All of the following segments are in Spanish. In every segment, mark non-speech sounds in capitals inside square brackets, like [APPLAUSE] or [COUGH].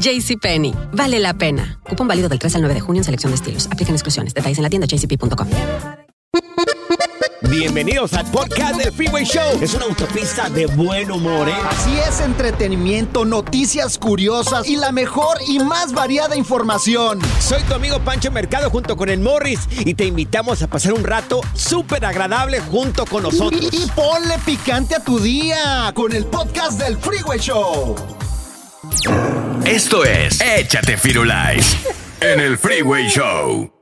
JCPenney, vale la pena. Cupón válido del 3 al 9 de junio en selección de estilos. Aplican exclusiones. Detalles en la tienda jcp.com. Bienvenidos al podcast del Freeway Show. Es una autopista de buen humor, ¿eh? Así es, entretenimiento, noticias curiosas y la mejor y más variada información. Soy tu amigo Pancho Mercado junto con el Morris y te invitamos a pasar un rato súper agradable junto con nosotros. Y, y ponle picante a tu día con el podcast del Freeway Show. Esto es Échate Firulais en el Freeway Show.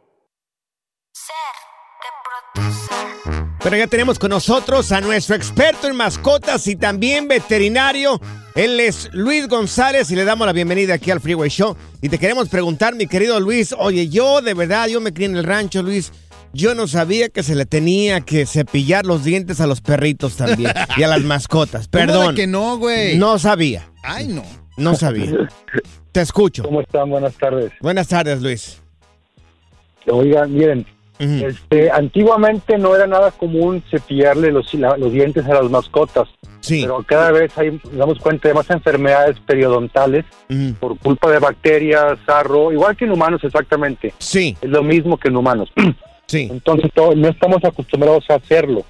Pero ya tenemos con nosotros a nuestro experto en mascotas y también veterinario. Él es Luis González y le damos la bienvenida aquí al Freeway Show. Y te queremos preguntar, mi querido Luis, oye, yo de verdad, yo me crié en el rancho, Luis. Yo no sabía que se le tenía que cepillar los dientes a los perritos también [LAUGHS] y a las mascotas. ¿Cómo de Perdón. que no, güey? No sabía. Ay, no. No sabía. [LAUGHS] Te escucho. ¿Cómo están? Buenas tardes. Buenas tardes, Luis. Oigan, miren, este, antiguamente no era nada común cepillarle los, la- los dientes a las mascotas, Sí. pero cada vez hay, damos cuenta de más enfermedades periodontales por culpa de bacterias, sarro, igual que en humanos exactamente. Sí, Es lo mismo que en humanos. [CLEARS THROAT] sí. Entonces todo- no estamos acostumbrados a hacerlo.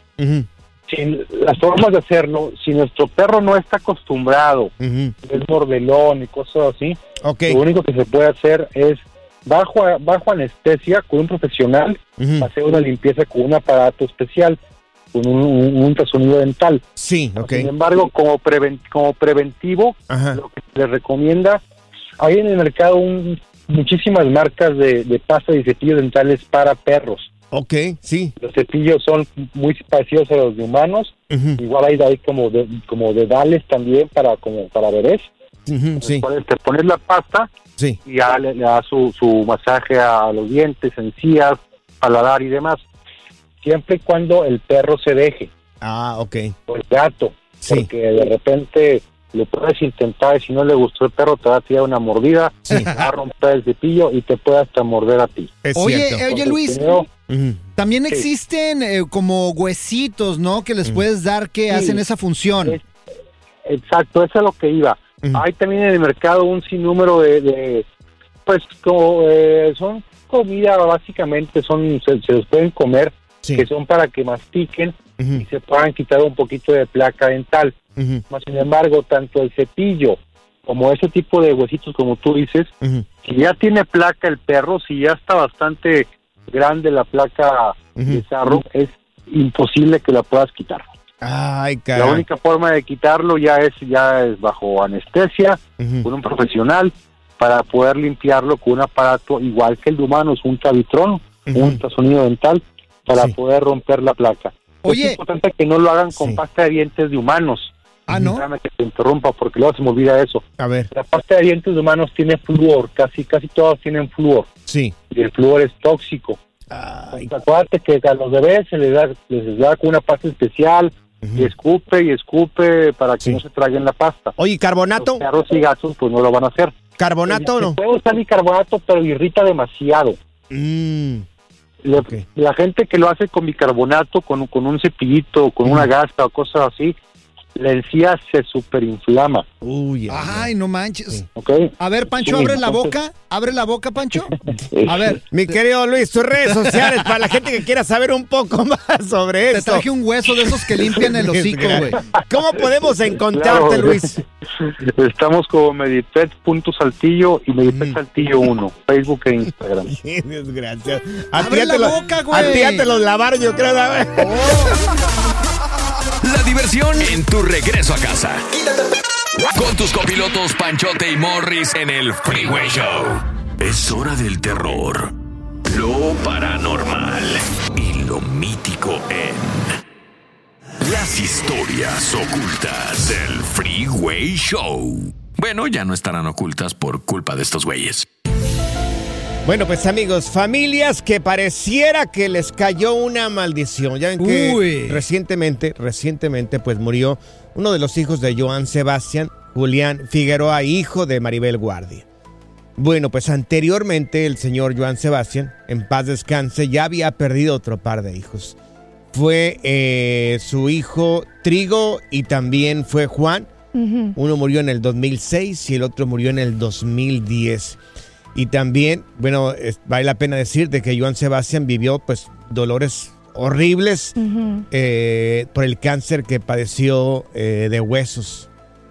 Si, las formas de hacerlo, si nuestro perro no está acostumbrado, ujú. es mordelón y cosas así, lo único que se puede hacer es bajo, bajo anestesia con un profesional hacer una limpieza con un aparato especial, con un, un, un ultrasonido dental. Sí, ok. Sin embargo, como, preven- como preventivo, Ajá. lo que se le recomienda, hay en el mercado un- muchísimas marcas de, de pasta y cepillos dentales para perros. Ok, sí. Los cepillos son muy parecidos a los de humanos, igual hay, hay como de, como dedales también para como para bebés. sí, te pones la pasta sí. y ya le, le da su, su masaje a los dientes, encías, paladar y demás. Siempre y cuando el perro se deje, Ah, ok. o el gato, Sí. porque de repente lo puedes intentar y si no le gustó el perro te va a tirar una mordida, Sí. te va a romper el cepillo y te puede hasta morder a ti. Es Oye, cierto. oye Luis, también Sí. existen eh, como huesitos, ¿no? Que les puedes dar que Sí. hacen esa función. Es- Exacto, eso es lo que iba. Hay también en el mercado un sinnúmero de, de pues, como, eh, son comida básicamente, son se, se los pueden comer, Sí. que son para que mastiquen Y se puedan quitar un poquito de placa dental. Más sin embargo, tanto el cepillo como ese tipo de huesitos, como tú dices, si ya tiene placa el perro, si ya está bastante grande la placa de sarro, es imposible que la puedas quitar. Ay, La única forma de quitarlo ya es ya es bajo anestesia, con un profesional, para poder limpiarlo con un aparato igual que el de humanos, un cavitrón, un ultrasonido dental, para Sí. poder romper la placa. Oye. es importante que no lo hagan con Sí. pasta de dientes de humanos. Ah, ¿no? Déjame que te interrumpa porque luego se me olvida eso. A ver, La pasta de dientes de humanos tiene flúor, casi casi todas tienen flúor, sí. y el flúor es tóxico. Entonces, acuérdate que a los bebés se les da, les da con una pasta especial, y escupe y escupe para que Sí. no se traguen la pasta. Oye, ¿carbonato? Los perros y gatos pues no lo van a hacer. ¿Carbonato o no? puede usar bicarbonato, pero irrita demasiado. Mm, La gente que lo hace con bicarbonato, con, con un cepillito, con una gasta o cosas así, la encía se superinflama. Uy, Ay, no manches. ¿ok? A ver, Pancho, Sí, abre la boca. Abre la boca, Pancho. [LAUGHS] A ver, Mi querido Luis, tus redes sociales para la gente que quiera saber un poco [LAUGHS] más sobre te esto. traje un hueso de esos que limpian el hocico, güey. ¿Cómo podemos encontrarte, Claro. Luis? Estamos como Medipet.saltillo y Medipet Saltillo 1, Facebook e Instagram. [LAUGHS] Qué desgracia. A ti Abre la te lo- boca, güey. A ti ya te los lavaron, yo creo. ¿sabes? La diversión en tu regreso a casa. Con tus copilotos Panchote y Morris en el Freeway Show. Es hora del terror, lo paranormal y lo mítico en las historias ocultas del Freeway Show. Bueno, ya no estarán ocultas por culpa de estos güeyes. Bueno, pues amigos, familias que pareciera que les cayó una maldición. Ya ven que Uy. recientemente, recientemente, pues murió uno de los hijos de Joan Sebastián, Julián Figueroa, hijo de Maribel Guardia. Bueno, pues anteriormente el señor Joan Sebastián, en paz descanse, ya había perdido otro par de hijos. Fue eh, su hijo Trigo y también fue Juan. Uno murió en el 2006 y el otro murió en el 2010. Y también, bueno, es- vale la pena decir de que Joan Sebastián vivió pues dolores horribles eh, por el cáncer que padeció eh, de huesos.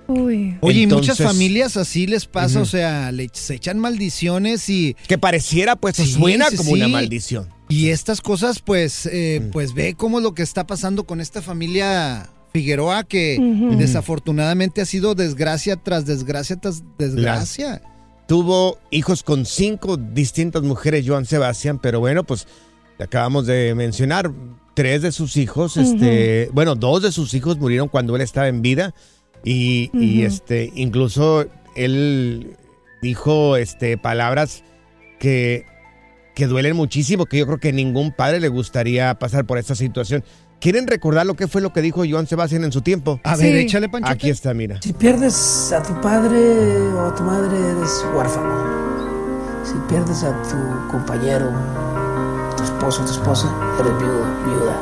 Uy. Oye, y muchas familias así les pasa, o sea, le, se echan maldiciones y, Que pareciera pues Sí, suena sí, como una maldición. y estas cosas, pues, eh, Mm. pues ve cómo es lo que está pasando con esta familia Figueroa, que desafortunadamente ha sido desgracia tras desgracia tras desgracia. Tuvo hijos con cinco distintas mujeres, Joan Sebastián, pero bueno, pues acabamos de mencionar, tres de sus hijos, este, bueno, dos de sus hijos murieron cuando él estaba en vida y, y, este, incluso él dijo, este, palabras que, que duelen muchísimo, que yo creo que ningún padre le gustaría pasar por esta situación. ¿Quieren recordar lo que fue lo que dijo Joan Sebastián en su tiempo? A ver, Sí. échale, Pancho. Aquí está, mira. Si pierdes a tu padre o a tu madre, eres huérfano. Si pierdes a tu compañero, tu esposo o tu esposa, eres viudo, viuda.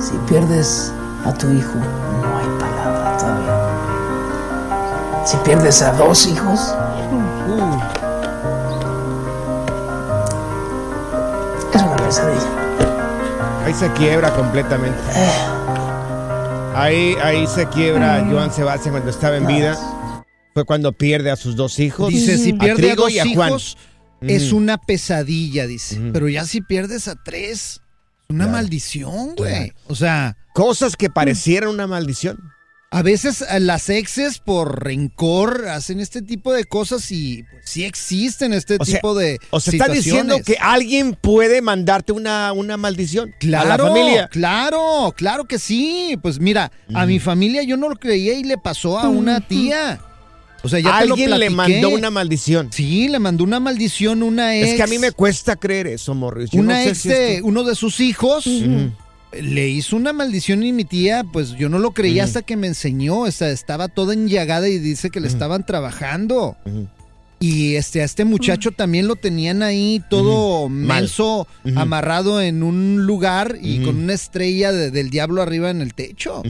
Si pierdes a tu hijo, no hay palabra todavía. Si pierdes a dos hijos, es una pesadilla. Ahí se quiebra completamente. Ahí, ahí se quiebra Joan Sebastián cuando estaba en vida. Fue cuando pierde a sus dos hijos. Dice, si a pierde a Trigo dos y a Juan. hijos, es Ujú. una pesadilla, dice. Pero ya si pierdes a tres, es una Claro. maldición, güey. Claro. O sea, Cosas que parecieran una maldición. A veces eh, las exes por rencor hacen este tipo de cosas y pues, sí existen este O sea, tipo de O sea, está diciendo que alguien puede mandarte una, una maldición Claro, a la familia. claro, claro que sí. Pues mira, a mi familia yo no lo creía y le pasó a una tía. O sea, ya te lo Alguien le mandó una maldición. Sí, le mandó una maldición una ex. Es que a mí me cuesta creer eso, Morris. Yo una no sé ex si de esto- uno de sus hijos. Le hizo una maldición y mi tía, pues yo no lo creía hasta que me enseñó. O sea, estaba toda enllagada y dice que le estaban trabajando. Y este, a este muchacho también lo tenían ahí todo menso, amarrado en un lugar y con una estrella de- del diablo arriba en el techo.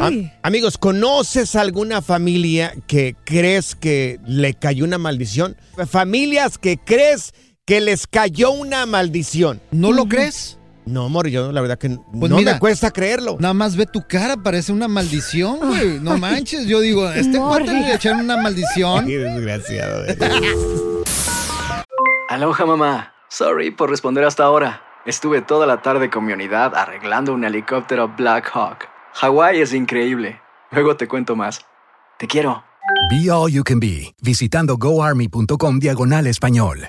Am- amigos, ¿conoces alguna familia que crees que le cayó una maldición? Familias que crees que les cayó una maldición. ¿No lo crees? No, amor, yo la verdad que Pues no mira, me cuesta creerlo. Nada más ve tu cara, parece una maldición, güey. No manches, yo digo, ¿a este cuate le echaron una maldición. Qué desgraciado. eh. [LAUGHS] Aloha mamá. Sorry por responder hasta ahora. Estuve toda la tarde con mi unidad arreglando un helicóptero Black Hawk. Hawái es increíble. Luego te cuento más. Te quiero. Be All You Can Be, visitando goarmy.com diagonal español.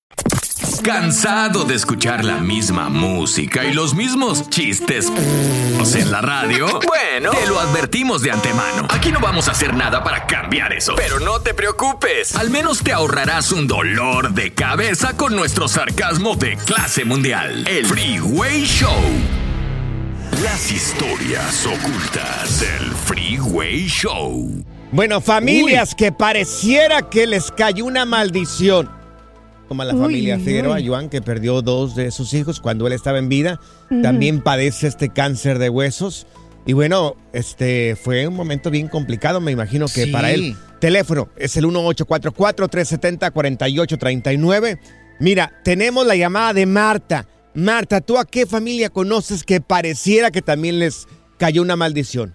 ¿Cansado de escuchar la misma música y los mismos chistes en la radio? [LAUGHS] Bueno, te lo advertimos de antemano. Aquí no vamos a hacer nada para cambiar eso. Pero no te preocupes. Al menos te ahorrarás un dolor de cabeza con nuestro sarcasmo de clase mundial. El Freeway Show. Las historias ocultas del Freeway Show. Bueno, familias que pareciera que les cayó una maldición. Como la familia uy, Figueroa, uy. Joan, que perdió dos de sus hijos cuando él estaba en vida. También padece este cáncer de huesos. Y bueno, este fue un momento bien complicado, me imagino que Sí. para él. Teléfono es el 1844-370-4839. Mira, tenemos la llamada de Marta. Marta, ¿tú a qué familia conoces que pareciera que también les cayó una maldición?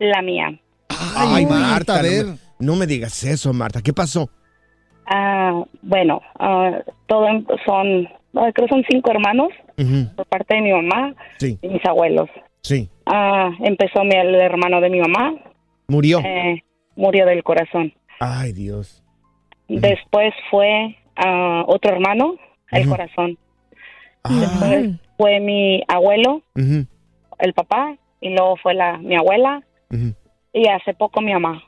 La mía. Ay, Marta, a no me- ver. no me digas eso, Marta. ¿Qué pasó? Ah, bueno, ah, todo em- son, ah, creo son cinco hermanos por parte de mi mamá Sí, y mis abuelos. sí. Ah, empezó mi, el hermano de mi mamá, Murió. eh, murió del corazón. Ay, Dios. Después fue ah, otro hermano, el corazón. Después fue mi abuelo, el papá, y luego fue la mi abuela y hace poco mi mamá.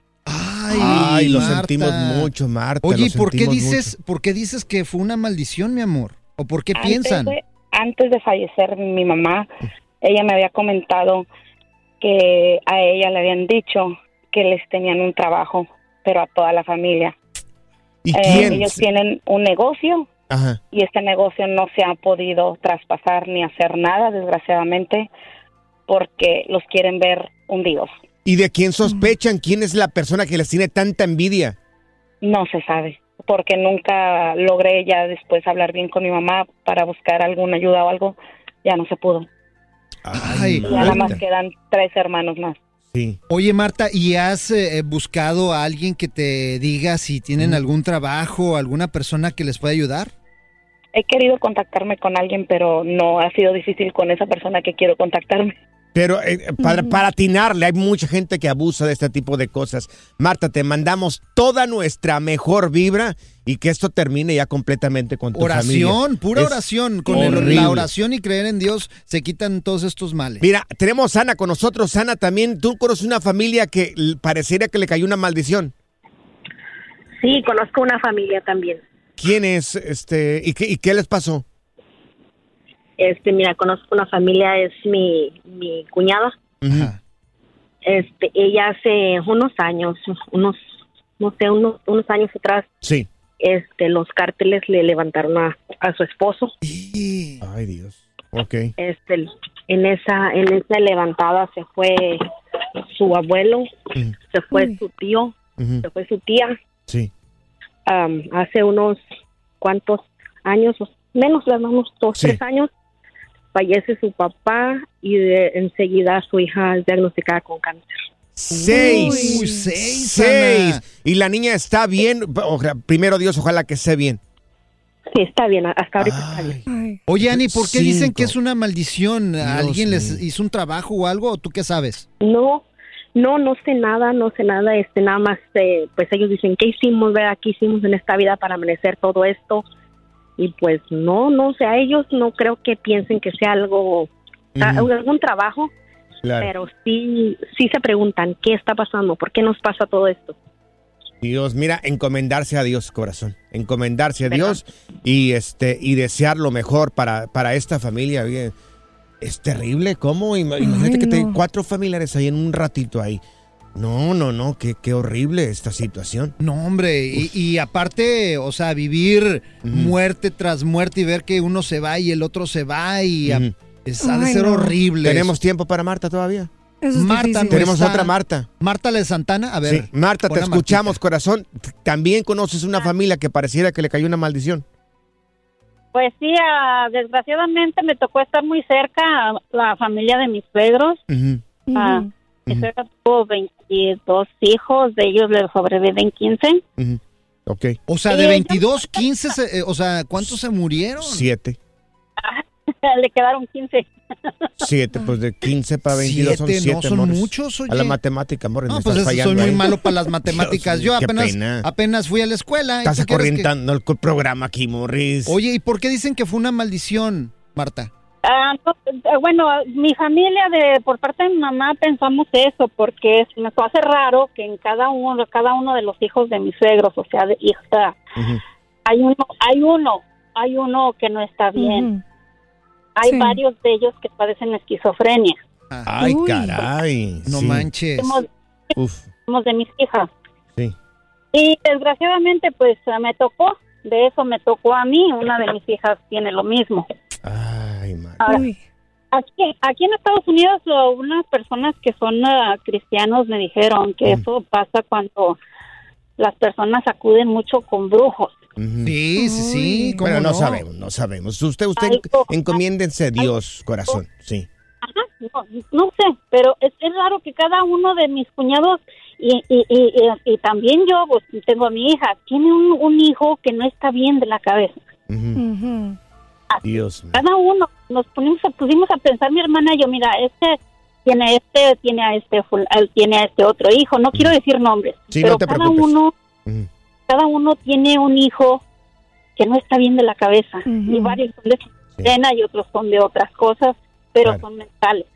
Ay, lo Marta. sentimos mucho, Marta. Oye, lo ¿y por qué dices, por qué dices que fue una maldición, mi amor? ¿O por qué Antes piensan? de- antes de fallecer mi mamá, ella me había comentado que a ella le habían dicho que les tenían un trabajo, pero a toda la familia. ¿Y Eh, quién? ellos tienen un negocio Ajá. y este negocio no se ha podido traspasar ni hacer nada, desgraciadamente, porque los quieren ver hundidos. ¿Y de quién sospechan? ¿Quién es la persona que les tiene tanta envidia? No se sabe, porque nunca logré ya después hablar bien con mi mamá para buscar alguna ayuda o algo. Ya no se pudo. Ay, ya nada más quedan tres hermanos más. Sí. Oye, Marta, ¿y has eh, buscado a alguien que te diga si tienen algún trabajo, alguna persona que les pueda ayudar? He querido contactarme con alguien, pero no ha sido difícil con esa persona que quiero contactarme. Pero eh, para, para atinarle, hay mucha gente que abusa de este tipo de cosas. Marta, te mandamos toda nuestra mejor vibra y que esto termine ya completamente con tu familia. Oración, pura Es oración. Con el- la oración y creer en Dios se quitan todos estos males. Mira, tenemos a Ana con nosotros. Ana, también tú conoces una familia que pareciera que le cayó una maldición. Sí, conozco una familia también. ¿Quién es? Este, ¿y qué, y qué les pasó? Este, mira, conozco una familia, es mi, mi cuñada. Este, ella hace unos años, unos, no sé, unos, unos años atrás, Sí. este, los cárteles le levantaron a, a su esposo. Ay, Dios. Ok. Este, en esa, en esa levantada se fue su abuelo, se fue su tío, se fue su tía. Sí. Am, hace unos cuantos años, menos de unos dos, tres años, fallece su papá y de- enseguida su hija es diagnosticada con cáncer. Seis. Uy, seis, Seis. Ana. Y la niña está bien. Ojalá- primero Dios, ojalá que esté bien. Sí, está bien, hasta ahorita está bien. Oye, Ani, ¿por qué dicen que es una maldición? ¿Alguien les mío. hizo un trabajo o algo? ¿O tú qué sabes? No, no, no sé nada, no sé nada, este, nada más, eh, pues ellos dicen, ¿qué hicimos, verdad? ¿Qué hicimos en esta vida para merecer todo esto? Y pues no, no, o sea, ellos no creo que piensen que sea algo, algún trabajo, Claro. pero sí, sí se preguntan, ¿qué está pasando? ¿Por qué nos pasa todo esto? Dios, mira, encomendarse a Dios, corazón. Encomendarse a Dios y este y desear lo mejor para, para esta familia. Es terrible, ¿cómo? Ima- Imagínate que te cuatro familiares ahí en un ratito ahí. No, no, no, qué, qué horrible esta situación. No, hombre, y, y aparte, o sea, vivir muerte tras muerte y ver que uno se va y el otro se va y es, ha de Ay, ser no. horrible. ¿Tenemos tiempo para Marta todavía? Marta no Tenemos está. otra Marta. Marta de Santana, a ver. Sí, Marta, te escuchamos, corazón. También conoces una familia que pareciera que le cayó una maldición. Pues sí, ah, desgraciadamente me tocó estar muy cerca a la familia de mis suegros. Ah, Mi suegra tuvo 22 hijos, de ellos le sobreviven 15. Ok. O sea, de 22, 15, se- eh, o sea, ¿cuántos se murieron? Siete. [LAUGHS] le quedaron 15. Siete, pues de 15 para 22 son Siete, no, siete, son Morris. muchos, oye. A la matemática, Morris, No, pues estás eso, fallando soy muy ahí. malo para las [LAUGHS] matemáticas. Yo apenas, pena. apenas fui a la escuela. ¿y Estás quieres que- acorrientando el programa aquí, Morris. Oye, ¿y por qué dicen que fue una maldición, Marta? Ah, no, eh, bueno, mi familia de por parte de mi mamá pensamos eso porque es- me hace raro que en cada uno cada uno de los hijos de mis suegros, o sea, de hija, hay uno hay uno hay uno que no está bien. Hay Sí. varios de ellos que padecen esquizofrenia. Ay, caray. No sí. manches. Somos, Uf, somos de mis hijas. sí. Y desgraciadamente pues me tocó, de eso me tocó a mí, una de mis hijas tiene lo mismo. Ahora, Aquí, aquí en Estados Unidos, unas personas que son ah, cristianos me dijeron que eso pasa cuando las personas acuden mucho con brujos. Sí, sí, sí. ¿cómo Bueno, no, no? sabemos, no sabemos. Usted, usted encomiéndense a Dios, corazón. Sí. Ajá, no, no sé, pero es, es raro que cada uno de mis cuñados y, y, y, y- y también yo, pues tengo a mi hija, tiene un, un hijo que no está bien de la cabeza. Dios mío. Cada uno nos pusimos a, pusimos a pensar, mi hermana y yo, mira, este tiene este, tiene a este, tiene a este otro hijo, no quiero decir nombres, Sí, pero no te cada preocupes. uno, cada uno tiene un hijo que no está bien de la cabeza y varios son de escena y otros son de otras cosas, pero Claro. son mentales.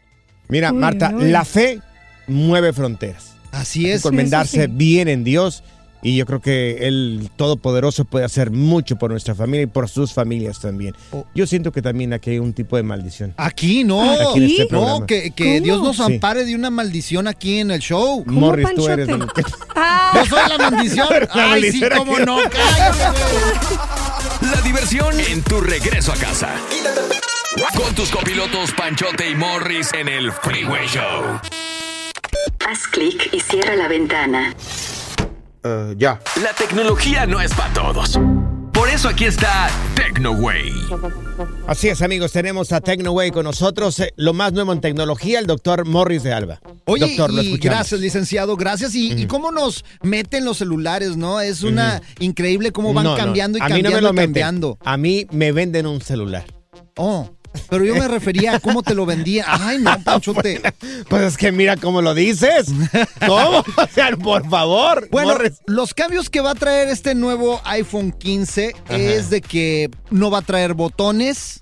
Mira, Uy, Marta, uy. la fe mueve fronteras. Así es. Encomendarse bien en Dios. Y yo creo que el Todopoderoso puede hacer mucho por nuestra familia y por sus familias también. Oh. Yo siento que también aquí hay un tipo de maldición. Aquí no, Aquí en este no, que, que. Dios nos Sí. ampare de una maldición aquí en el show. Morris, tú eres el que- [LAUGHS] Yo soy la maldición. [LAUGHS] La Ay, sí, cómo no. [LAUGHS] La diversión en tu regreso a casa. Con tus copilotos Panchote y Morris en el Freeway Show. Haz clic y cierra la ventana. Ya. La tecnología no es para todos. Por eso aquí está TecnoWay. Así es, amigos, tenemos a TecnoWay con nosotros. eh, lo más nuevo en tecnología, el doctor Morris de Alba. Oye, doctor, lo y escuchamos. gracias, licenciado, gracias. Y, y cómo nos meten los celulares, ¿no? Es una increíble cómo van No, no, cambiando y a mí cambiando no me lo y meten. cambiando. A mí me venden un celular. Oh, pero yo me refería a cómo te lo vendía. Ay, no, [LAUGHS] Panchote. Pues es que mira cómo lo dices. ¿Cómo? [LAUGHS] O sea, por favor. Bueno, los cambios que va a traer este nuevo iPhone 15 Ajá. es de que no va a traer botones.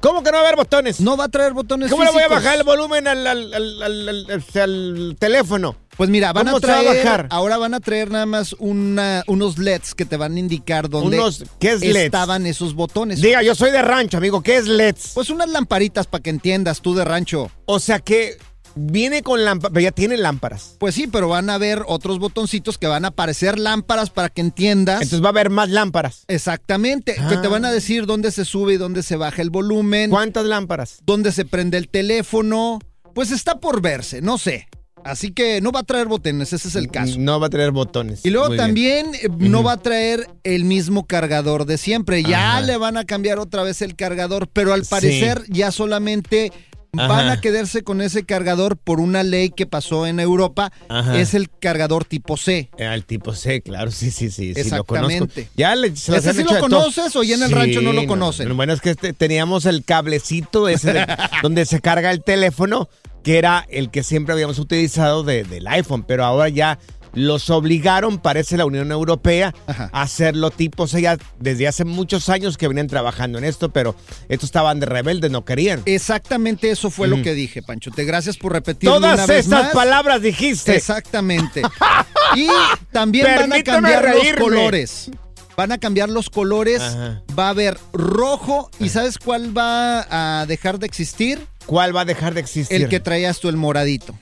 ¿Cómo que no va a haber botones? No va a traer botones ¿Cómo le voy a bajar el volumen al, al- al- al teléfono? Pues mira, van ¿Cómo a traer, bajar? ahora van a traer nada más una, unos LEDs que te van a indicar dónde Unos- ¿qué es LEDs? estaban esos botones. Diga, yo soy de rancho, amigo. ¿Qué es LEDs? Pues unas lamparitas para que entiendas tú de rancho. O sea que viene con lámparas, pero ya tiene lámparas. Pues sí, pero van a haber otros botoncitos que van a aparecer lámparas para que entiendas. Entonces va a haber más lámparas. Exactamente, que te van a decir dónde se sube y dónde se baja el volumen. ¿Cuántas lámparas? Dónde se prende el teléfono. Pues está por verse, no sé. Así que no va a traer botones, ese es el caso. No va a tener botones. Y luego Muy bien. también eh, no va a traer el mismo cargador de siempre. Ya Ajá. le van a cambiar otra vez el cargador, pero al parecer ya solamente van a quedarse con ese cargador por una ley que pasó en Europa. Ajá. Es el cargador tipo C. Eh, Al tipo C, claro, sí, sí, sí. sí lo conozco. Exactamente. Ya le, se ¿Ese sí lo conoces o ya en el rancho no lo conocen? Lo bueno es que este- teníamos el cablecito ese de- [LAUGHS] donde se carga el teléfono, que era el que siempre habíamos utilizado de- del iPhone, pero ahora ya los obligaron, parece la Unión Europea, a hacerlo tipo C. Ya desde hace muchos años que venían trabajando en esto, pero estos estaban de rebeldes, no querían. Exactamente eso fue lo que dije, Pancho. Te gracias por repetirlo Todas una vez estas más. palabras dijiste. Exactamente. [LAUGHS] y también van a cambiar reírme. los colores. Van a cambiar los colores. Ajá. Va a haber rojo. ¿Y sabes cuál va a dejar de existir? ¿Cuál va a dejar de existir? El que traías tú, el moradito.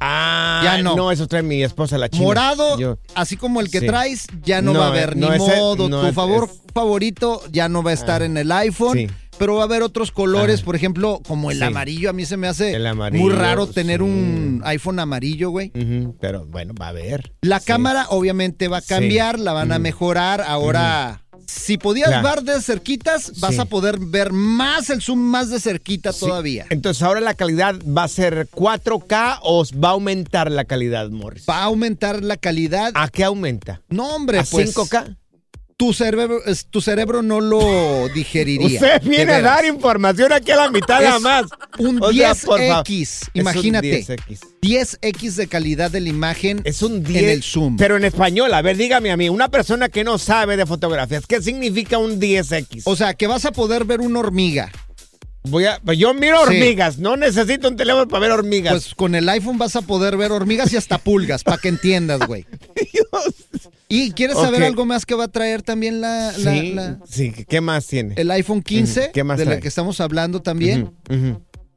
Ah, Ya no. No, eso trae mi esposa, la china. Morado, Yo- así como el que Sí. traes, ya no, No, va a haber eh, ni no, ese- modo. no, tu es- favor es- favorito ya no va a estar Ah, en el iPhone. sí. Pero va a haber otros colores, por ejemplo, como el Sí. amarillo. A mí se me hace El amarillo, muy raro tener un iPhone amarillo, güey. Pero bueno, va a haber. La cámara obviamente va a cambiar, la van a mejorar. Ahora si podías Claro. ver de cerquitas, vas Sí. a poder ver más el zoom más de cerquita todavía. Entonces ahora la calidad va a ser 4K o va a aumentar la calidad, Morris. Va a aumentar la calidad. ¿A qué aumenta? No, hombre, ¿A pues 5K? Tu cerebro, tu cerebro no lo [LAUGHS] digeriría. Usted viene a dar información aquí a la mitad nada más. Un O sea, por favor. 10X, Es un imagínate. 10X. 10X de calidad de la imagen Es un 10. en el zoom. Pero en español, a ver, dígame a mí, una persona que no sabe de fotografías, ¿qué significa un 10X? O sea, que vas a poder ver una hormiga. Voy a, pues yo miro Sí. hormigas, no necesito un teléfono para ver hormigas. Pues con el iPhone vas a poder ver hormigas y hasta pulgas, para que entiendas, güey. [LAUGHS] ¿Y quieres saber algo más que va a traer también la, la- sí, la- sí, ¿qué más tiene? el iPhone 15? Ujú, ¿qué más de la trae? que estamos hablando también.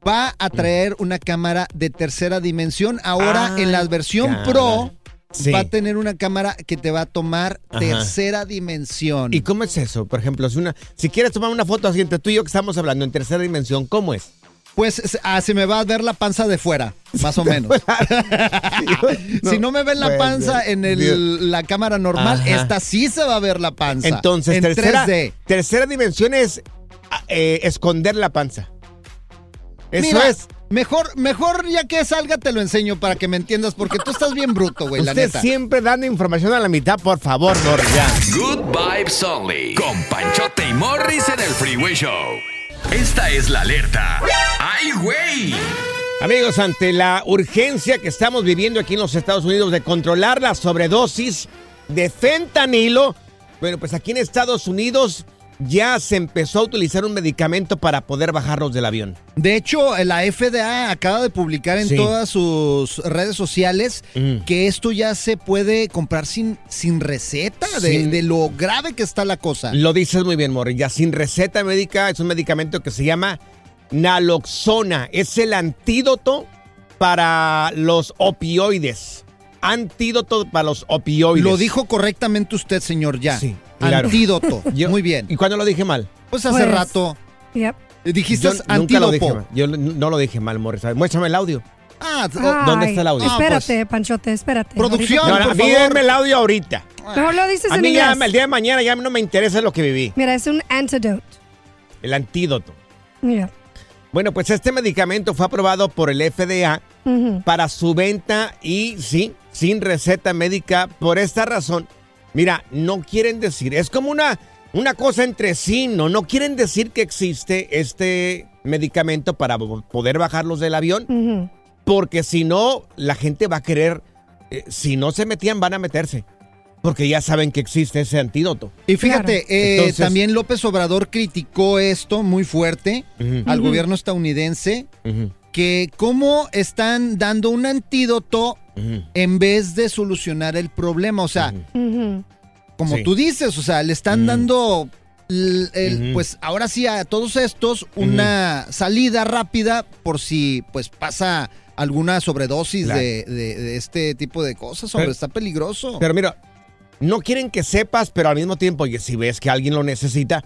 Va a traer una cámara de tercera dimensión. Ahora Ay, en la versión cara. Pro Sí. va a tener una cámara que te va a tomar Ajá. tercera dimensión. ¿Y cómo es eso? Por ejemplo, si, una, si quieres tomar una foto así entre tú y yo que estamos hablando en tercera dimensión, ¿cómo es? Pues ah, se me va a ver la panza de fuera, más o menos. [LAUGHS] si no me ven la Pues, panza en el- la cámara normal, Ajá. esta sí se va a ver la panza. Entonces, en tercera, 3D. tercera dimensión es ah, eh, esconder la panza. Eso Mira, es. Mejor, mejor ya que salga te lo enseño para que me entiendas, porque tú estás bien bruto, güey, la neta. siempre dando información a la mitad, por favor, ya. Good Vibes Only. Con Panchote y Morris en el Freeway Show. Esta es la alerta. ¡Ay, güey! Amigos, ante la urgencia que estamos viviendo aquí en los Estados Unidos de controlar la sobredosis de fentanilo, bueno, pues aquí en Estados Unidos ya se empezó a utilizar un medicamento para poder bajarlos del avión. De hecho, la FDA acaba de publicar en Sí. todas sus redes sociales Mm. que esto ya se puede comprar sin, sin receta, de, lo grave que está la cosa. Lo dices muy bien, Morris. Ya sin receta médica es un medicamento que se llama naloxona. Es el antídoto para los opioides. Antídoto para los opioides. Lo dijo correctamente usted, señor, ya. Sí, claro. Antídoto. [LAUGHS] Yo- Muy bien. ¿Y cuándo lo dije mal? Pues hace Pues, rato Yep. dijiste Yo nunca lo dije antídopo. mal. Yo no lo dije mal, Morris. A ver, Muéstrame el audio. Ah, ¿Dónde Ay, está el audio? Espérate, Panchote, espérate. Producción. No, por a mí favor. denme el audio ahorita. Mejor lo dices A en mí ya, inglés. el día de mañana ya no me interesa lo que viví. Mira, es un antidote. El antídoto. Mira. Bueno, pues este medicamento fue aprobado por el FDA Ujú. para su venta y sí, sin receta médica. Por esta razón, mira, no quieren decir, es como una, una cosa entre sí, no, no quieren decir que existe este medicamento para poder bajarlos del avión, porque si no, la gente va a querer, eh, si no se metían, van a meterse, porque ya saben que existe ese antídoto. Y fíjate, eh, Entonces- también López Obrador criticó esto muy fuerte al gobierno estadounidense, que cómo están dando un antídoto en vez de solucionar el problema. O sea, como Sí. tú dices, o sea, le están dando, el- pues ahora sí a todos estos una salida rápida por si pues pasa alguna sobredosis Claro. de, de- de este tipo de cosas, hombre, Pero- está peligroso. Pero mira, no quieren que sepas, pero al mismo tiempo, oye, si ves que alguien lo necesita,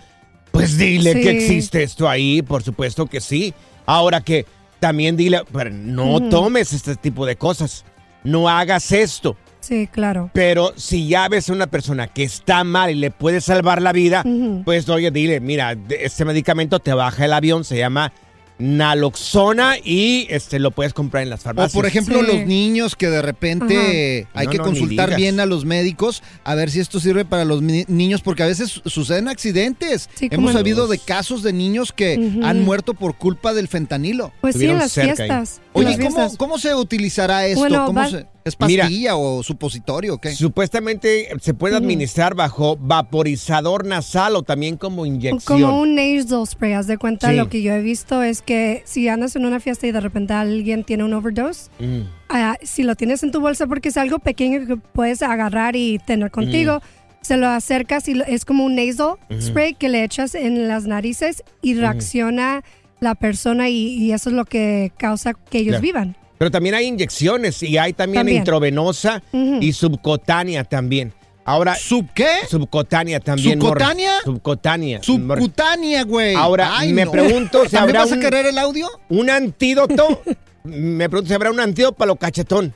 pues dile Sí. que existe esto ahí, por supuesto que sí. Ahora que también dile, pero no tomes este tipo de cosas, no hagas esto. Sí, claro. Pero si ya ves a una persona que está mal y le puede salvar la vida, pues oye, dile, mira, este medicamento te baja el avión, se llama naloxona y este lo puedes comprar en las O farmacias. por ejemplo Sí. los niños que de repente Ajá. hay No, que no, consultar bien a los médicos a ver si esto sirve para los ni- niños porque a veces suceden accidentes. Sí, Hemos sabido de casos de niños que han muerto por culpa del fentanilo. Pues sí, en Estuvieron las cerca ahí. fiestas. en Oye, las ¿cómo, fiestas. cómo se utilizará esto? Bueno, ¿Cómo va- se- ¿Es Mira. pastilla o supositorio o qué? Supuestamente se puede administrar bajo vaporizador nasal o también como inyección. Como un nasal spray, haz de cuenta, Sí. lo que yo he visto es que si andas en una fiesta y de repente alguien tiene un overdose, Mm. ah, si lo tienes en tu bolsa porque es algo pequeño que puedes agarrar y tener contigo, se lo acercas y lo- es como un nasal spray que le echas en las narices y reacciona la persona y, y eso es lo que causa que ellos Claro. vivan. Pero también hay inyecciones y hay también, También. intravenosa y subcutánea también. Ahora, ¿Sub qué? subcutánea también. ¿Subcutánea? Subcutánea. Subcutánea, güey. Ahora, Ay, me no. pregunto si ¿También habrá vas a querer el audio? Un antídoto. me pregunto si habrá un antídoto para lo cachetón.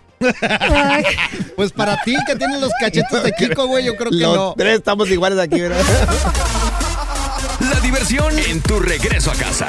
Pues para ti que tienes los cachetes de Kiko, güey, yo creo que Los no. tres estamos iguales aquí, ¿verdad? La diversión en tu regreso a casa.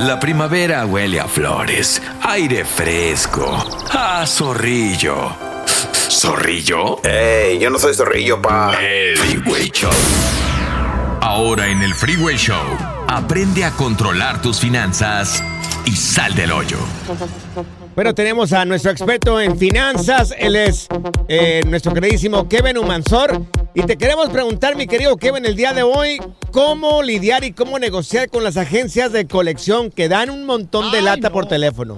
La primavera huele a flores, aire fresco, a zorrillo. ¿Zorrillo? ¡Ey! Yo no soy zorrillo, pa. El Freeway Show. Ahora en el Freeway Show, aprende a controlar tus finanzas y sal del hoyo. Bueno, tenemos a nuestro experto en finanzas. Él es eh, nuestro queridísimo Kevin Humansor. Y te queremos preguntar, mi querido Kevin, el día de hoy, cómo lidiar y cómo negociar con las agencias de colección que dan un montón de lata por teléfono.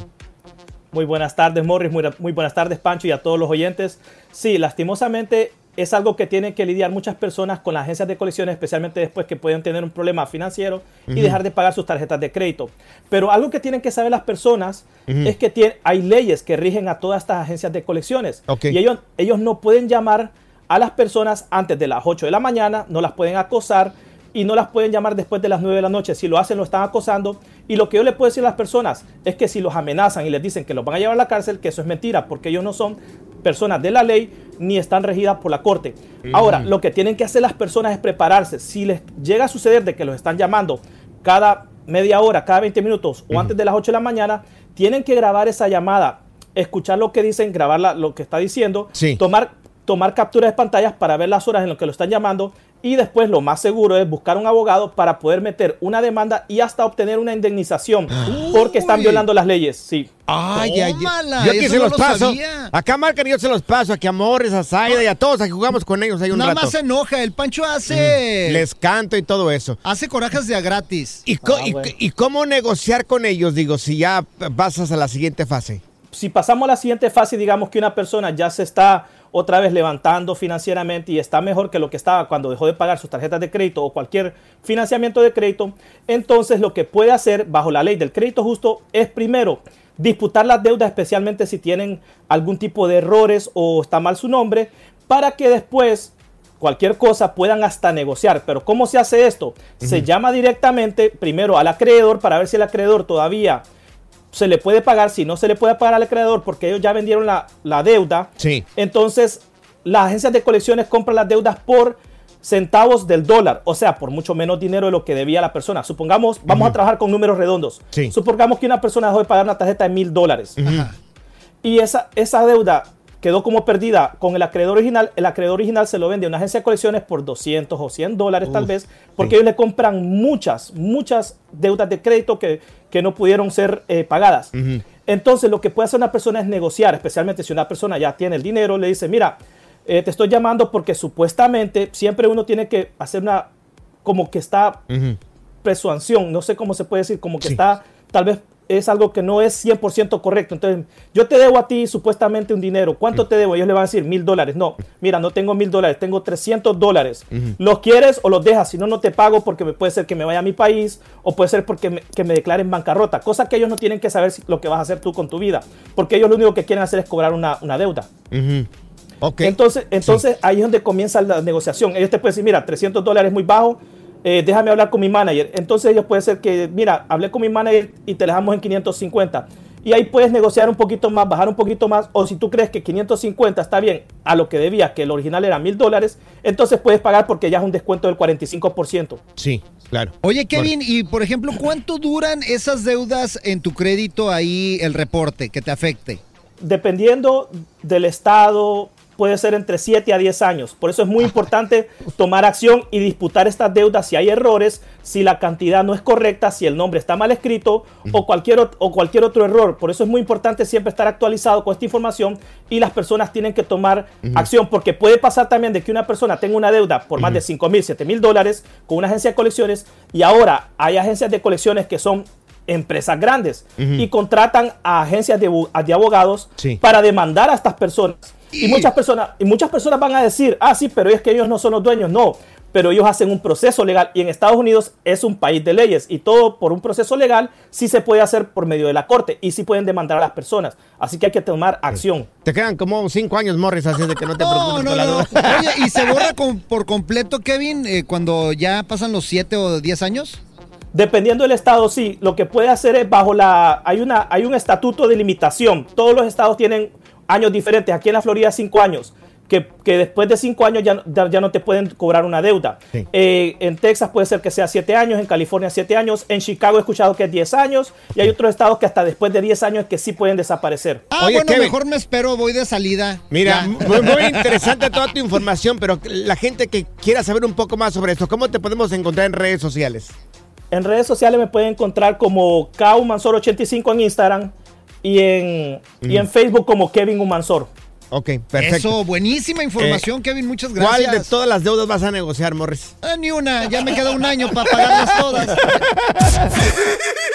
Muy buenas tardes, Morris. Muy, muy buenas tardes, Pancho, y a todos los oyentes. Sí, lastimosamente es algo que tienen que lidiar muchas personas con las agencias de colecciones, especialmente después que pueden tener un problema financiero y dejar de pagar sus tarjetas de crédito. Pero algo que tienen que saber las personas es que tiene- hay leyes que rigen a todas estas agencias de colecciones. Y ellos, ellos no pueden llamar a las personas antes de las 8 de la mañana, no las pueden acosar y no las pueden llamar después de las 9 de la noche. Si lo hacen, lo están acosando. Y lo que yo le puedo decir a las personas es que si los amenazan y les dicen que los van a llevar a la cárcel, que eso es mentira, porque ellos no son personas de la ley ni están regidas por la corte. Ahora, lo que tienen que hacer las personas es prepararse. Si les llega a suceder de que los están llamando cada media hora, cada 20 minutos o antes de las 8 de la mañana, tienen que grabar esa llamada, escuchar lo que dicen, grabar la- lo que está diciendo, tomar, tomar capturas de pantallas para ver las horas en las que lo están llamando y después lo más seguro es buscar un abogado para poder meter una demanda y hasta obtener una indemnización [GASPS] porque están violando las leyes. Sí. Ay, ay, Tómala, yo aquí se no los lo paso. sabía. Acá marcan y yo se los paso. Aquí a Morris, a Zaida y a todos. Aquí jugamos con ellos un Nada rato. más se enoja. El Pancho hace. Les canto y todo eso. Hace corajes de a gratis. ¿Y, y- y cómo negociar con ellos? Digo, si ya pasas a la siguiente fase. si pasamos a la siguiente fase, digamos que una persona ya se está otra vez levantando financieramente y está mejor que lo que estaba cuando dejó de pagar sus tarjetas de crédito o cualquier financiamiento de crédito, entonces lo que puede hacer bajo la ley del crédito justo es primero disputar las deudas, especialmente si tienen algún tipo de errores o está mal su nombre, para que después cualquier cosa puedan hasta negociar. Pero ¿cómo se hace esto? Se llama directamente primero al acreedor para ver si el acreedor todavía se le puede pagar, si no se le puede pagar al acreedor porque ellos ya vendieron la, la deuda, Sí. entonces las agencias de colecciones compran las deudas por centavos del dólar, o sea, por mucho menos dinero de lo que debía la persona. Supongamos, vamos a trabajar con números redondos. Sí. Supongamos que una persona dejó de pagar una tarjeta de mil dólares y esa, esa deuda quedó como perdida con el acreedor original, el acreedor original se lo vende a una agencia de colecciones por 200 o 100 dólares tal vez, porque ellos le compran muchas, muchas deudas de crédito que, que no pudieron ser eh, pagadas. Entonces lo que puede hacer una persona es negociar, especialmente si una persona ya tiene el dinero, le dice, mira, eh, te estoy llamando porque supuestamente siempre uno tiene que hacer una, como que está persuasión, no sé cómo se puede decir, como que está tal vez es algo que no es 100% correcto. Entonces, yo te debo a ti supuestamente un dinero. ¿Cuánto te debo? Ellos le van a decir mil dólares. No, mira, no tengo mil dólares, tengo 300 dólares. ¿Los quieres o los dejas? Si no, no te pago porque me puede ser que me vaya a mi país o puede ser porque me, que me declaren bancarrota. Cosa que ellos no tienen que saber si- lo que vas a hacer tú con tu vida. Porque ellos lo único que quieren hacer es cobrar una, una deuda. Entonces, entonces ahí es donde comienza la negociación. Ellos te pueden decir, mira, 300 dólares es muy bajo, eh, déjame hablar con mi manager. Entonces ellos pueden ser que, mira, hablé con mi manager y te dejamos en 550. Y ahí puedes negociar un poquito más, bajar un poquito más, o si tú crees que 550 está bien a lo que debía, que el original era mil dólares, entonces puedes pagar porque ya es un descuento del 45%. Sí, claro. Oye, Kevin, y por ejemplo, ¿cuánto duran esas deudas en tu crédito ahí, el reporte que te afecte? dependiendo del estado, puede ser entre 7 a 10 años. Por eso es muy importante tomar acción y disputar estas deudas si hay errores, si la cantidad no es correcta, si el nombre está mal escrito o cualquier, o cualquier otro error. Por eso es muy importante siempre estar actualizado con esta información y las personas tienen que tomar acción porque puede pasar también de que una persona tenga una deuda por más de 5 mil, 7 mil dólares con una agencia de colecciones y ahora hay agencias de colecciones que son empresas grandes y contratan a agencias de, abogados Sí. para demandar a estas personas. Y muchas personas, y muchas personas van a decir, ah, sí, pero es que ellos no son los dueños. No, pero ellos hacen un proceso legal y en Estados Unidos es un país de leyes y todo por un proceso legal sí se puede hacer por medio de la corte y sí pueden demandar a las personas. Así que hay que tomar acción. Te quedan como cinco años, Morris, así de que no te [LAUGHS] preocupes No, no, no. Oye, ¿y se borra [LAUGHS] con- por completo, Kevin, eh, cuando ya pasan los 7 o 10 años? Dependiendo del estado, sí, lo que puede hacer es bajo la, hay una, hay un estatuto de limitación. Todos los estados tienen años diferentes. Aquí en la Florida cinco años. Que, que después de cinco años ya, ya, no te pueden cobrar una deuda. Sí. Eh, en Texas puede ser que sea siete años, en California siete años, en Chicago he escuchado que es 10 años y hay otros estados que hasta después de 10 años que sí pueden desaparecer. Ah, bueno, mejor me espero, voy de salida. Mira, muy, muy [LAUGHS] interesante toda tu información, pero la gente que quiera saber un poco más sobre esto, ¿cómo te podemos encontrar en redes sociales? En redes sociales me pueden encontrar como Kaumansor85 en Instagram y en, y en Mm. Facebook como Kevin Humansor. Ok, perfecto. Eso, buenísima información, Eh, Kevin, muchas ¿Cuál gracias. de todas las deudas vas a negociar, Morris? Ah, ni una, ya me queda un año para pagarlas todas. [LAUGHS]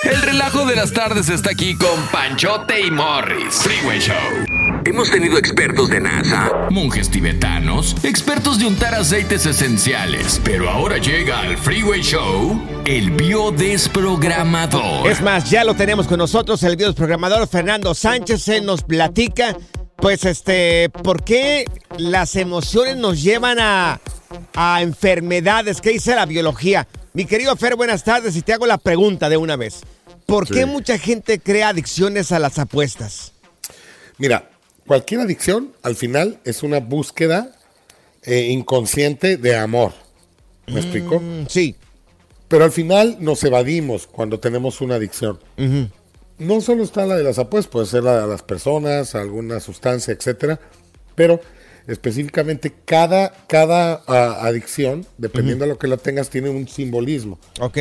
El relajo de las tardes está aquí con Panchote y Morris. Freeway Show. Hemos tenido expertos de NASA, monjes tibetanos, expertos de untar aceites esenciales. Pero ahora llega al Freeway Show el biodesprogramador. Es más, ya lo tenemos con nosotros, el programador Fernando Sánchez, él nos platica, pues, este, ¿por qué las emociones nos llevan a, a enfermedades? ¿Qué dice la biología? Mi querido Fer, buenas tardes y te hago la pregunta de una vez. ¿Por Sí. qué mucha gente crea adicciones a las apuestas? Mira, cualquier adicción al final es una búsqueda eh, inconsciente de amor. ¿Me explico? Sí. Pero al final nos evadimos cuando tenemos una adicción. No solo está la de las apuestas, puede ser la de las personas, alguna sustancia, etcétera, pero específicamente cada, cada ah, adicción, dependiendo de lo que la tengas, tiene un simbolismo. Ok.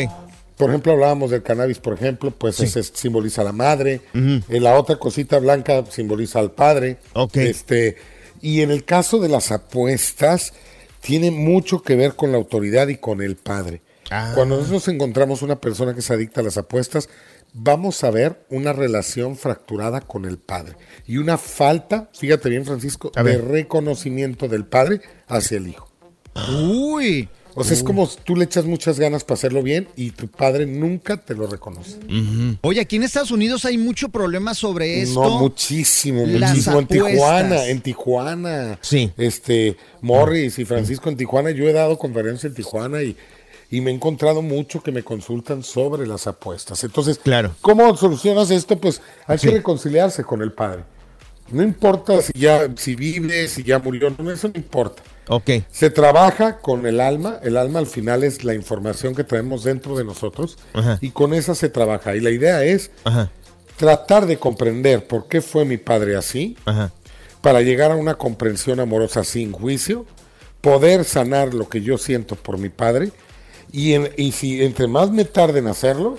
Por ejemplo, hablábamos del cannabis, por ejemplo, pues Sí. ese simboliza a la madre. En la otra cosita blanca simboliza al padre. Este, y en el caso de las apuestas, tiene mucho que ver con la autoridad y con el padre. Ah. Cuando nosotros encontramos una persona que se adicta a las apuestas, vamos a ver una relación fracturada con el padre y una falta, fíjate bien Francisco, de reconocimiento del padre hacia el hijo. Uy. O sea, es como tú le echas muchas ganas para hacerlo bien y tu padre nunca te lo reconoce. Oye, aquí en Estados Unidos hay mucho problema sobre esto. No, muchísimo, Las muchísimo. En apuestas. Tijuana, en Tijuana. Sí. Este, Morris y Francisco en Tijuana. Yo he dado conferencias en Tijuana y, y me he encontrado mucho que me consultan sobre las apuestas. Entonces, claro. ¿cómo solucionas esto? Pues hay Sí. que reconciliarse con el padre. No importa si ya, si vive, si ya murió, no, eso no importa. Ok. Se trabaja con el alma, el alma al final es la información que traemos dentro de nosotros Ajá. y con esa se trabaja. Y la idea es Ajá. tratar de comprender por qué fue mi padre así, Ajá. para llegar a una comprensión amorosa sin juicio, poder sanar lo que yo siento por mi padre y, en- y si entre más me tarde en hacerlo,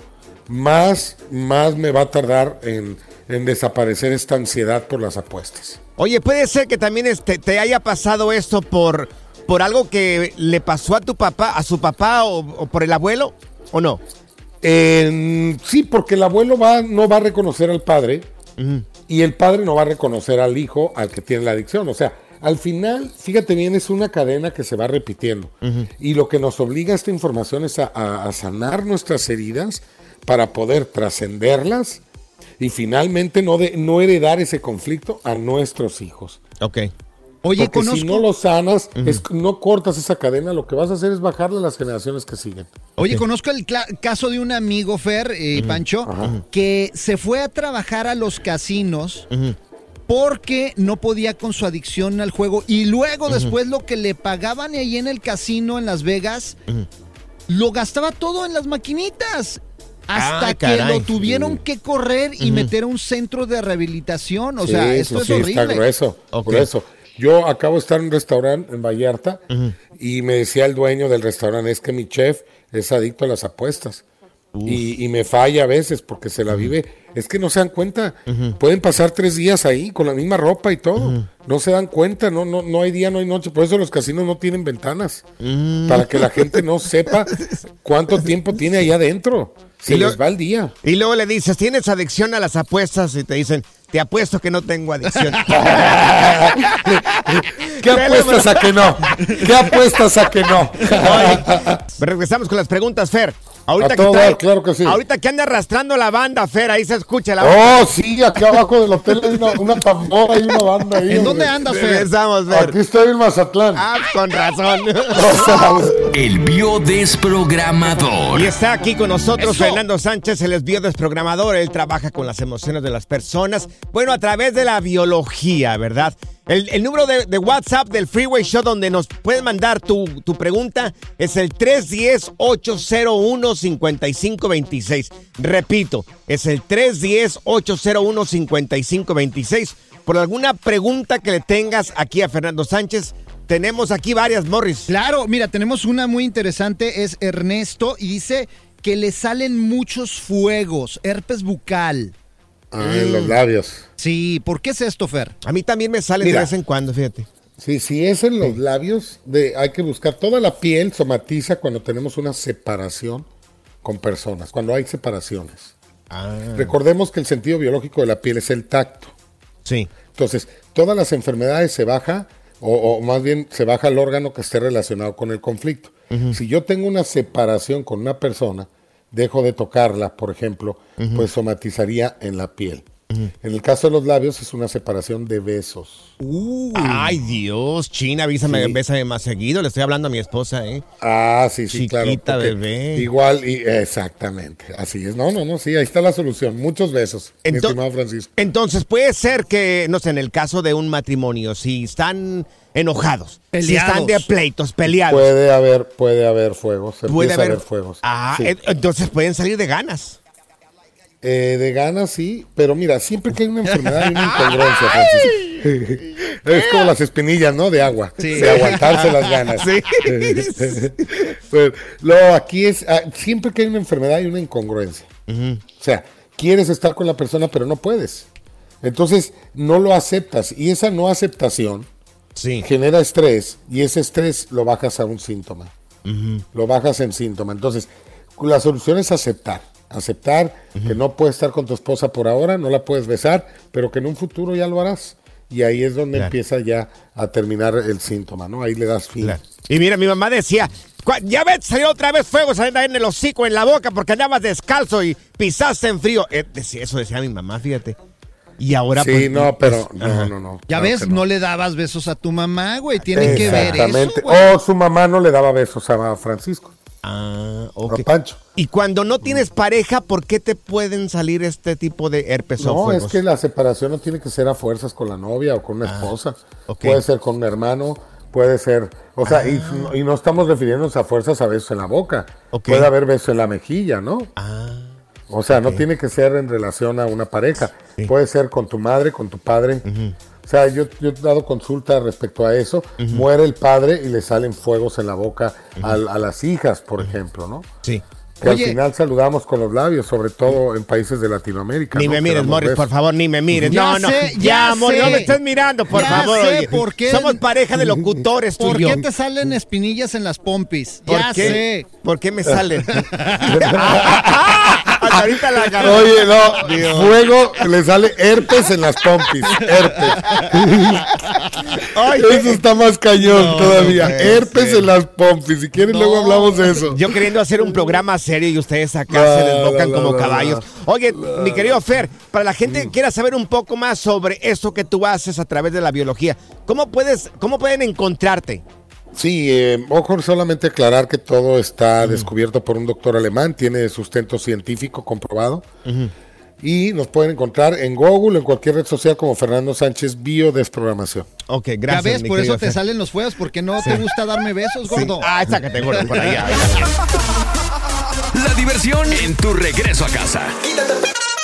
más, más me va a tardar en, en desaparecer esta ansiedad por las apuestas. Oye, puede ser que también este, te haya pasado esto por, por algo que le pasó a tu papá, a su papá o, o por el abuelo, ¿o no? Sí, porque el abuelo va, no va a reconocer al padre y el padre no va a reconocer al hijo al que tiene la adicción. O sea, al final, fíjate bien, es una cadena que se va repitiendo. Y lo que nos obliga esta información es a, a- a sanar nuestras heridas para poder trascenderlas y finalmente no, de- no heredar ese conflicto a nuestros hijos. Ok. Oye, Porque si conozco- no lo sanas, es- no cortas esa cadena, lo que vas a hacer es bajarle a las generaciones que siguen. Oye, conozco el caso de un amigo, Fer y Pancho, que se fue a trabajar a los casinos porque no podía con su adicción al juego. Y luego después lo que le pagaban ahí en el casino en Las Vegas, lo gastaba todo en las maquinitas. Hasta Ah, que caray. lo tuvieron que correr y meter a un centro de rehabilitación. O Sí, sea, sí, esto es sí, horrible. Está grueso. Yo acabo de estar en un restaurante en Vallarta y me decía el dueño del restaurante, es que mi chef es adicto a las apuestas. Y, y me falla a veces porque se la vive. Es que no se dan cuenta. Pueden pasar tres días ahí con la misma ropa y todo. No se dan cuenta. No, no, no hay día, no hay noche. Por eso los casinos no tienen ventanas. Para que la gente no sepa cuánto [LAUGHS] tiempo tiene ahí adentro. Se Y lo- les va el día. Y luego le dices, ¿tienes adicción a las apuestas? Y te dicen, te apuesto que no tengo adicción. [LAUGHS] ¿Qué apuestas a que no? ¿Qué apuestas a que no? [LAUGHS] Regresamos con las preguntas, Fer. Ahorita A que, todo trae- dar, claro que sí. ahorita que anda arrastrando la banda, Fer, ahí se escucha la Oh, sí, aquí abajo del hotel hay una, una tambora y una banda ahí. ¿En dónde andas, Fer? Regresamos, Fer. Aquí estoy en Mazatlán. Ah, con razón. [LAUGHS] [LAUGHS] El biodesprogramador. Y está aquí con nosotros Eso. Fernando Sánchez, él es biodesprogramador, él trabaja con las emociones de las personas, bueno, a través de la biología, ¿verdad? El, número de, de WhatsApp del Freeway Show donde nos puedes mandar tu, tu pregunta es el 310-801-5526. Repito, es el 310-801-5526. Por alguna pregunta que le tengas aquí a Fernando Sánchez, tenemos aquí varias, Morris. Claro, mira, tenemos una muy interesante, es Ernesto, y dice que le salen muchos fuegos, herpes bucal. Ah, en los labios. Sí, ¿por qué es esto, Fer? A mí también me sale Mira. de vez en cuando, fíjate. Sí, si es en los labios, de, hay que buscar. Toda la piel somatiza cuando tenemos una separación con personas, cuando hay separaciones. Recordemos que el sentido biológico de la piel es el tacto. Sí. Entonces, todas las enfermedades se baja, o, o más bien se baja el órgano que esté relacionado con el conflicto. Si yo tengo una separación con una persona, dejo de tocarla, por ejemplo, pues somatizaría en la piel. En el caso de los labios es una separación de besos. Ay, Dios, China, avísame, Sí. bésame más seguido. Le estoy hablando a mi esposa, ¿eh? Ah, sí, sí, claro. Chiquita, bebé. Igual, y, exactamente. Así es. No, no, no, sí, ahí está la solución. Muchos besos, mi Ento- estimado Francisco. Entonces, puede ser que, no sé, en el caso de un matrimonio, si están enojados, si están de pleitos, peleados, Puede haber, puede haber fuegos. puede haber, fuegos. Ah, Sí. entonces pueden salir de ganas. Eh, de ganas sí, pero mira, siempre que hay una enfermedad hay una incongruencia, Francisco. es como las espinillas, ¿no? De agua. De aguantarse las ganas. Sí. [LAUGHS] Pero, luego aquí es, ah, siempre que hay una enfermedad hay una incongruencia. O sea, quieres estar con la persona, pero no puedes. Entonces, no lo aceptas. Y esa no aceptación genera estrés. Y ese estrés lo bajas a un síntoma. Lo bajas en síntoma. Entonces, la solución es aceptar. Aceptar que no puedes estar con tu esposa por ahora, no la puedes besar, pero que en un futuro ya lo harás. Y ahí es donde Claro. empieza ya a terminar el síntoma, ¿no? Ahí le das fin. Y mira, mi mamá decía, "Cua- ya ves, salió otra vez fuego saliendo ahí en el hocico, en la boca, porque andabas descalzo y pisaste en frío. Eh, decía- eso decía mi mamá, fíjate. Y ahora Sí, pues, no, pero pues, no, ajá. no, no. Ya claro ves, no. no. le dabas besos a tu mamá, güey. Tiene que ver eso, Exactamente. O su mamá no le daba besos a Francisco. Ah, ok. Pancho. Y cuando no tienes pareja, ¿por qué te pueden salir este tipo de herpes No, es que la separación no tiene que ser a fuerzas con la novia o con una esposa. Ah, ok. Puede ser con un hermano, puede ser, o sea, y, y no estamos refiriéndonos a fuerzas a besos en la boca. Puede haber beso en la mejilla, ¿no? Ah, O sea, no tiene que ser en relación a una pareja. Puede ser con tu madre, con tu padre. O sea, yo, yo he dado consulta respecto a eso. Muere el padre y le salen fuegos en la boca a, a las hijas, por ejemplo, ¿no? Sí. Que Oye. al final saludamos con los labios, sobre todo en países de Latinoamérica. Ni ¿no? me mires, Morris, por favor, ni me mires. Ya no, no. sé, ya, ya Morris, no me estés mirando, por Ya favor. sé oye. por qué- Somos pareja de locutores, tú ¿Por y yo. qué te salen espinillas en las pompis? ¿Por Ya qué? sé. ¿Por qué me salen? [LAUGHS] [LAUGHS] La. Oye, no, Dios. fuego le sale herpes en las pompis. Herpes. eso está más cañón No, todavía. no herpes ser. en las pompis. Si quieren, luego hablamos de eso. Yo queriendo hacer un programa serio y ustedes acá se desbocan como caballos. Oye, mi querido Fer, para la gente Mm. que quiera saber un poco más sobre eso que tú haces a través de la biología, ¿cómo puedes, cómo pueden encontrarte? Sí, eh, ojo, solamente aclarar que todo está descubierto por un doctor alemán, tiene sustento científico comprobado. Y nos pueden encontrar en Google, en cualquier red social como Fernando Sánchez Biodesprogramación. Ok, ya ves, por eso te salen los fuegos, porque no te Sí. gusta darme besos, gordo. Ah, sácate, gordo, por allá. La diversión en tu regreso a casa.